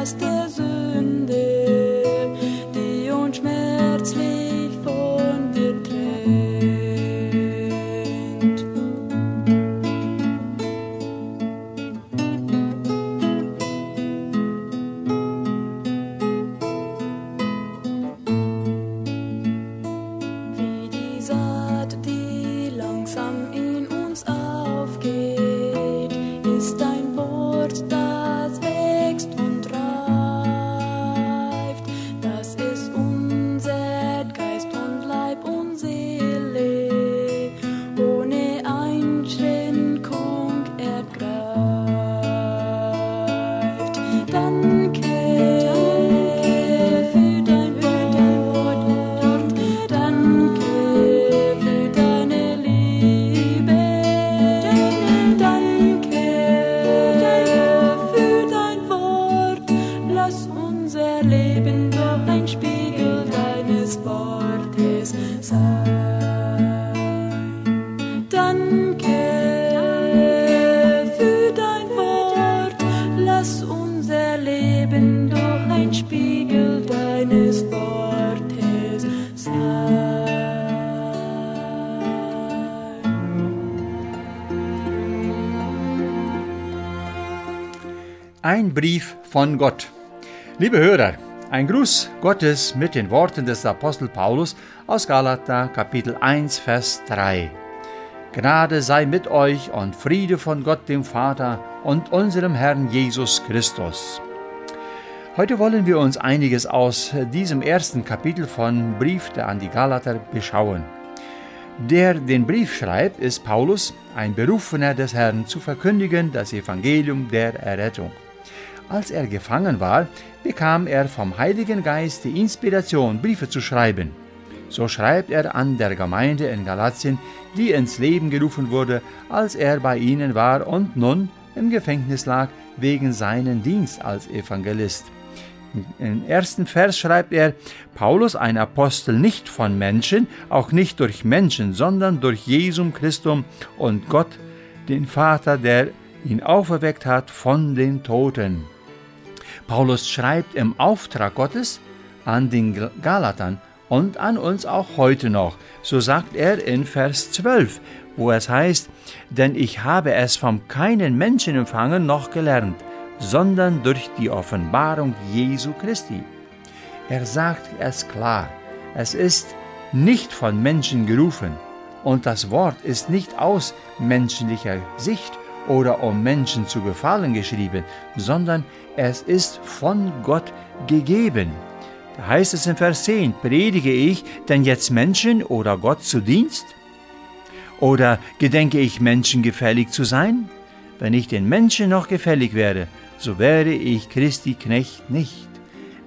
Der Brief von Gott. Liebe Hörer, ein Gruß Gottes mit den Worten des Apostel Paulus aus Galater Kapitel 1 Vers 3. Gnade sei mit euch und Friede von Gott dem Vater und unserem Herrn Jesus Christus. Heute wollen wir uns einiges aus diesem ersten Kapitel von Brief der an die Galater beschauen. Der den Brief schreibt, ist Paulus, ein Berufener des Herrn, zu verkündigen das Evangelium der Errettung. Als er gefangen war, bekam er vom Heiligen Geist die Inspiration, Briefe zu schreiben. So schreibt er an der Gemeinde in Galatien, die ins Leben gerufen wurde, als er bei ihnen war und nun im Gefängnis lag wegen seinen Dienst als Evangelist. Im ersten Vers schreibt er, Paulus, ein Apostel nicht von Menschen, auch nicht durch Menschen, sondern durch Jesum Christum und Gott, den Vater, der ihn auferweckt hat von den Toten. Paulus schreibt im Auftrag Gottes an den Galatern und an uns auch heute noch. So sagt er in Vers 12, wo es heißt, denn ich habe es vom keinen Menschen empfangen noch gelernt, sondern durch die Offenbarung Jesu Christi. Er sagt es klar, es ist nicht von Menschen gerufen und das Wort ist nicht aus menschlicher Sicht oder um Menschen zu gefallen geschrieben, sondern es ist von Gott gegeben. Da heißt es in Vers 10, predige ich denn jetzt Menschen oder Gott zu Dienst? Oder gedenke ich Menschen gefällig zu sein? Wenn ich den Menschen noch gefällig wäre, so wäre ich Christi Knecht nicht.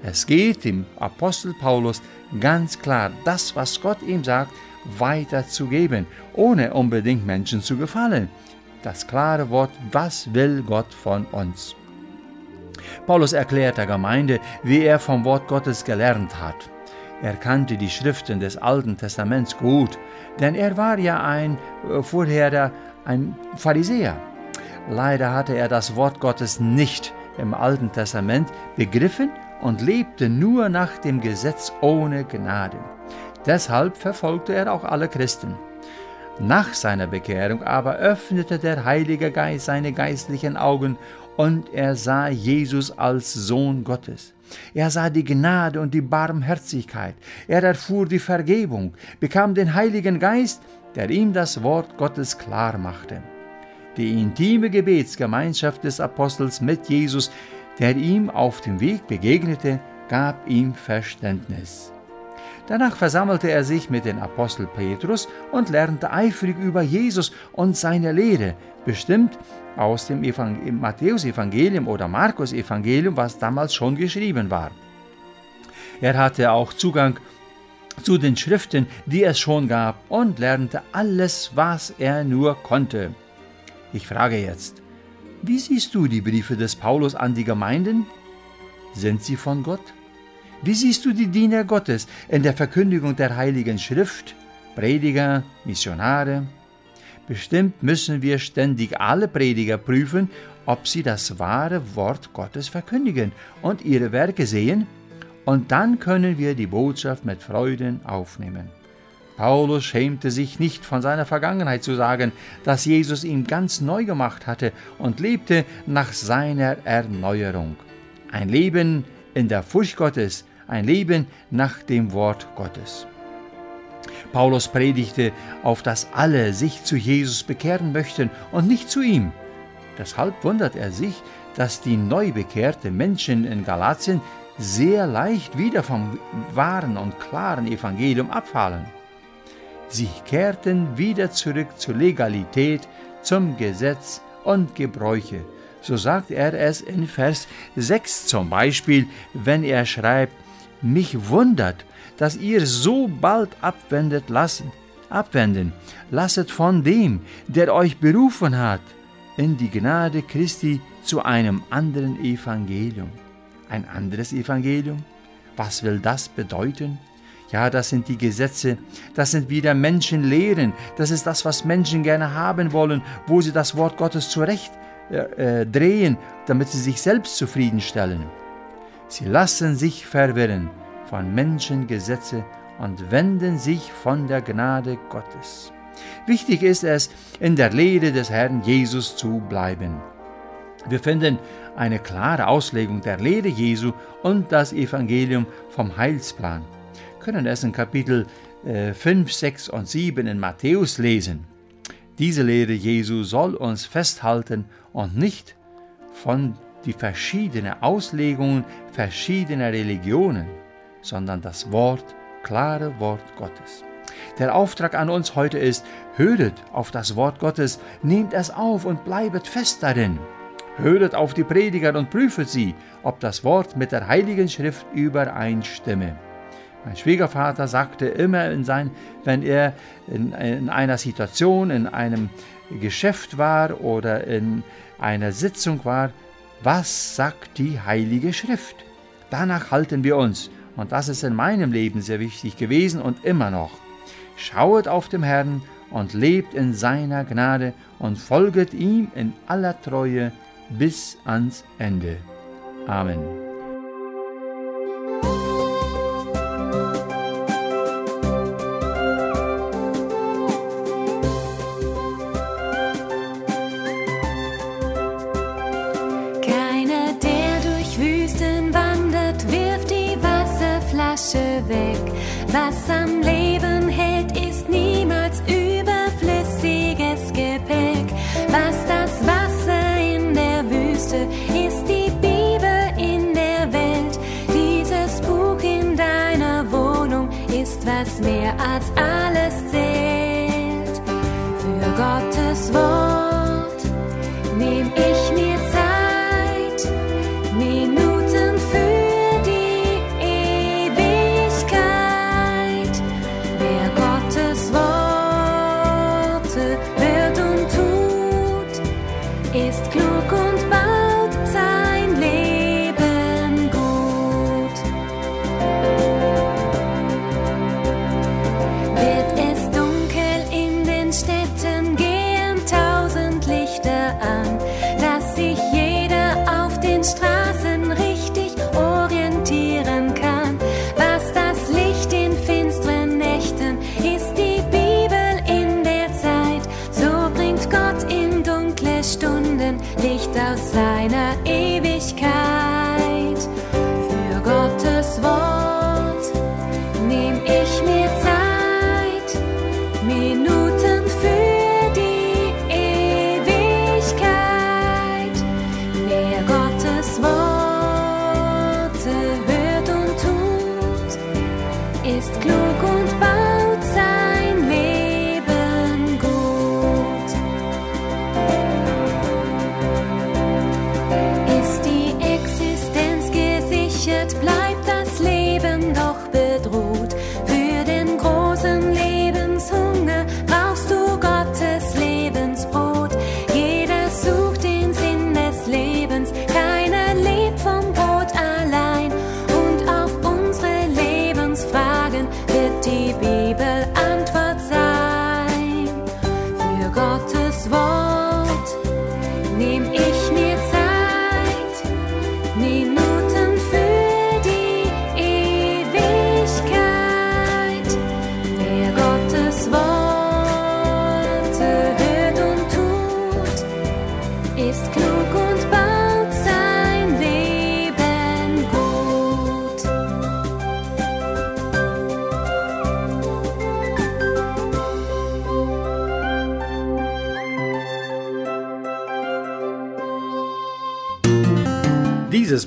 Es geht dem Apostel Paulus ganz klar, das, was Gott ihm sagt, weiterzugeben, ohne unbedingt Menschen zu gefallen. Das klare Wort, was will Gott von uns? Paulus erklärt der Gemeinde, wie er vom Wort Gottes gelernt hat. Er kannte die Schriften des Alten Testaments gut, denn er war ja ein äh, vorher ein Pharisäer. Leider hatte er das Wort Gottes nicht im Alten Testament begriffen und lebte nur nach dem Gesetz ohne Gnade. Deshalb verfolgte er auch alle Christen. Nach seiner Bekehrung aber öffnete der Heilige Geist seine geistlichen Augen und er sah Jesus als Sohn Gottes. Er sah die Gnade und die Barmherzigkeit. Er erfuhr die Vergebung, bekam den Heiligen Geist, der ihm das Wort Gottes klar machte. Die intime Gebetsgemeinschaft des Apostels mit Jesus der ihm auf dem Weg begegnete, gab ihm Verständnis. Danach versammelte er sich mit dem Apostel Petrus und lernte eifrig über Jesus und seine Lehre, bestimmt aus dem Matthäusevangelium oder Markus-Evangelium, was damals schon geschrieben war. Er hatte auch Zugang zu den Schriften, die es schon gab, und lernte alles, was er nur konnte. Ich frage jetzt, wie siehst du die Briefe des Paulus an die Gemeinden? Sind sie von Gott? Wie siehst du die Diener Gottes in der Verkündigung der Heiligen Schrift, Prediger, Missionare? Bestimmt müssen wir ständig alle Prediger prüfen, ob sie das wahre Wort Gottes verkündigen und ihre Werke sehen, und dann können wir die Botschaft mit Freuden aufnehmen. Paulus schämte sich nicht von seiner Vergangenheit zu sagen, dass Jesus ihn ganz neu gemacht hatte und lebte nach seiner Erneuerung. Ein Leben in der Furcht Gottes, ein Leben nach dem Wort Gottes. Paulus predigte, auf dass alle sich zu Jesus bekehren möchten und nicht zu ihm. Deshalb wundert er sich, dass die neu bekehrte Menschen in Galatien sehr leicht wieder vom wahren und klaren Evangelium abfallen. Sie kehrten wieder zurück zur Legalität, zum Gesetz und Gebräuche. So sagt er es in Vers 6 zum Beispiel, wenn er schreibt, mich wundert, dass ihr so bald abwendet lassen, abwenden. Lasset von dem, der euch berufen hat, in die Gnade Christi zu einem anderen Evangelium. Ein anderes Evangelium? Was will das bedeuten? Ja, das sind die Gesetze, das sind wieder Menschenlehren, das ist das, was Menschen gerne haben wollen, wo sie das Wort Gottes zurecht äh, äh, drehen, damit sie sich selbst zufriedenstellen. Sie lassen sich verwirren von Menschengesetze und wenden sich von der Gnade Gottes. Wichtig ist es, in der Lehre des Herrn Jesus zu bleiben. Wir finden eine klare Auslegung der Lehre Jesu und das Evangelium vom Heilsplan können es in Kapitel 5, äh, 6 und 7 in Matthäus lesen. Diese Lehre Jesu soll uns festhalten und nicht von die verschiedenen Auslegungen verschiedener Religionen, sondern das Wort, klare Wort Gottes. Der Auftrag an uns heute ist, höret auf das Wort Gottes, nehmt es auf und bleibet fest darin. Höret auf die Prediger und prüfet sie, ob das Wort mit der Heiligen Schrift übereinstimme. Mein Schwiegervater sagte immer, in sein, wenn er in, in einer Situation, in einem Geschäft war oder in einer Sitzung war, was sagt die Heilige Schrift? Danach halten wir uns. Und das ist in meinem Leben sehr wichtig gewesen und immer noch. Schauet auf dem Herrn und lebt in seiner Gnade und folget ihm in aller Treue bis ans Ende. Amen. Was am Leben hält, ist niemals überflüssiges Gepäck. Was das Wasser in der Wüste ist, die Bibel in der Welt. Dieses Buch in deiner Wohnung ist was mehr als alles